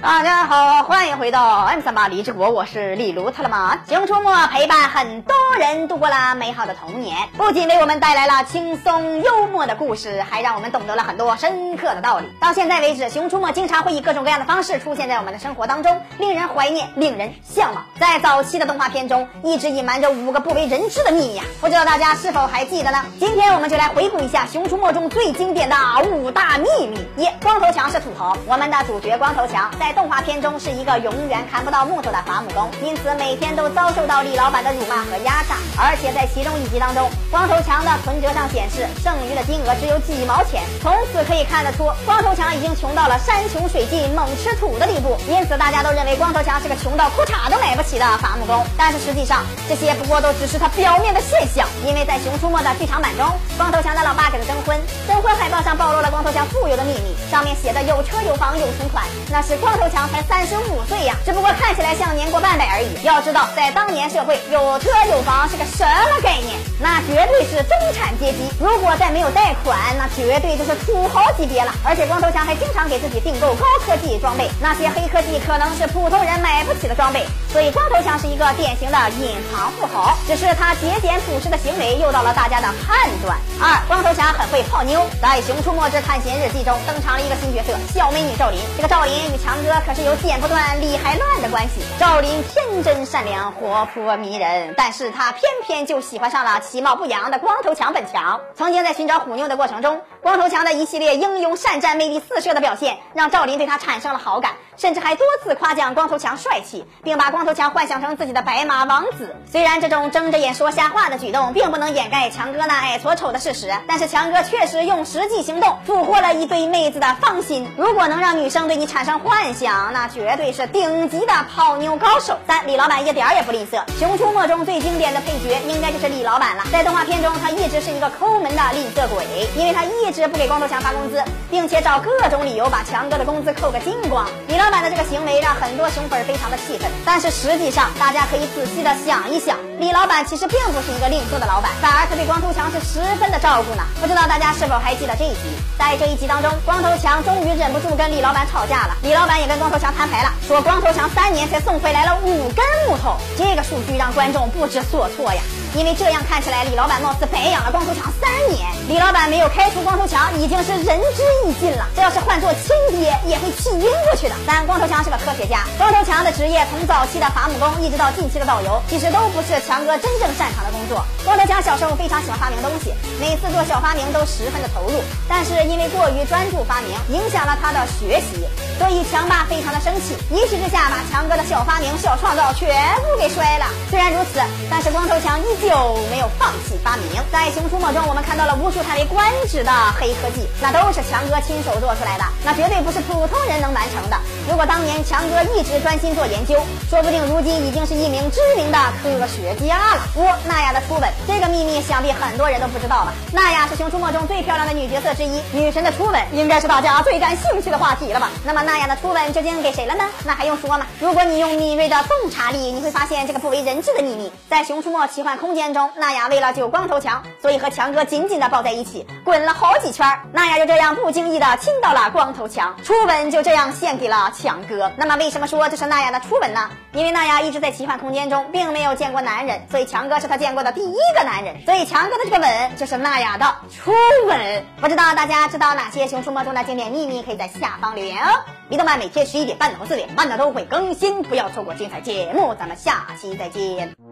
大家好，欢迎回到 M 三八李志国，我是李卢特了吗？熊出没陪伴很多人度过了美好的童年，不仅为我们带来了轻松幽默的故事，还让我们懂得了很多深刻的道理。到现在为止，熊出没经常会以各种各样的方式出现在我们的生活当中，令人怀念，令人向往。在早期的动画片中，一直隐瞒着五个不为人知的秘密呀，不知道大家是否还记得呢？今天我们就来回顾一下熊出没中最经典的五大秘密。一，光头强是土豪。我们的主角光头强在在动画片中是一个永远砍不到木头的伐木工，因此每天都遭受到李老板的辱骂和压榨。而且在其中一集当中，光头强的存折上显示剩余的金额只有几毛钱，从此可以看得出光头强已经穷到了山穷水尽猛吃土的地步。因此大家都认为光头强是个穷到裤衩都买不起的伐木工。但是实际上这些不过都只是他表面的现象，因为在《熊出没》的剧场版中，光头强的老爸给他征婚，征婚海报上暴露了光头强富有的秘密，上面写的有车有房有存款，那是光。光头强才三十五岁呀，只不过看起来像年过半百而已。要知道，在当年社会，有车有房是个什么概念？那绝对是中产阶级。如果再没有贷款，那绝对就是土豪级别了。而且光头强还经常给自己订购高科技装备，那些黑科技可能是普通人买不起的装备。所以光头强是一个典型的隐藏富豪，只是他节俭朴实的行为诱导了大家的判断。二，光头强很会泡妞，在《熊出没之探险日记》中登场了一个新角色小美女赵琳。这个赵琳与强。哥哥可是有剪不断理还乱的关系。赵琳天真善良、活泼迷人，但是她偏偏就喜欢上了其貌不扬的光头强本强。曾经在寻找虎妞的过程中，光头强的一系列英勇善战、魅力四射的表现，让赵琳对他产生了好感。甚至还多次夸奖光头强帅气，并把光头强幻想成自己的白马王子。虽然这种睁着眼说瞎话的举动并不能掩盖强哥那矮矬丑的事实，但是强哥确实用实际行动俘获了一堆妹子的芳心。如果能让女生对你产生幻想，想那绝对是顶级的泡妞高手。三李老板一点也不吝啬，熊出没中最经典的配角应该就是李老板了。在动画片中，他一直是一个抠门的吝啬鬼，因为他一直不给光头强发工资，并且找各种理由把强哥的工资扣个精光。李老。老板的这个行为让很多熊粉非常的气愤，但是实际上，大家可以仔细的想一想，李老板其实并不是一个吝啬的老板，反而他对光头强是十分的照顾呢。不知道大家是否还记得这一集？在这一集当中，光头强终于忍不住跟李老板吵架了，李老板也跟光头强摊牌了，说光头强三年才送回来了五根木头，这个数据让观众不知所措呀。因为这样看起来，李老板貌似白养了光头强三年。李老板没有开除光头强，已经是仁至义尽了。这要是换做亲爹，也会气晕过去的。但光头强是个科学家，光头强的职业从早期的伐木工，一直到近期的导游，其实都不是强哥真正擅长的工作。光头强小时候非常喜欢发明东西，每次做小发明都十分的投入，但是因为过于专注发明，影响了他的学习，所以强爸非常的生气，一气之下把强哥的小发明、小创造全部给摔了。虽然如此，但是光头强依旧没有放弃发明。在《熊出没》中，我们看到了无数叹为观止的黑科技，那都是强哥亲手做出来的，那绝对不是普通人能完成的。如果当年强哥一直专心做研究，说不定如今已经是一名知名的科学家了。五，娜雅的初吻，这个秘密想必很多人都不知道吧？娜雅是《熊出没》中最漂亮的女角色之一，女神的初吻应该是大家最感兴趣的话题了吧？那么娜雅的初吻究竟给谁了呢？那还用说吗？如果你用敏锐的洞察力，你会发现这个不为人知的秘密，在《熊出没奇幻空》。间中，娜雅为了救光头强，所以和强哥紧紧的抱在一起，滚了好几圈。娜雅就这样不经意的亲到了光头强，初吻就这样献给了强哥。那么为什么说这是娜雅的初吻呢？因为娜雅一直在奇幻空间中并没有见过男人，所以强哥是他见过的第一个男人，所以强哥的这个吻就是娜雅的初吻。不知道大家知道哪些熊出没中的经典秘密？可以在下方留言哦。李动漫每天十一点半到四点半的都会更新，不要错过精彩节目。咱们下期再见。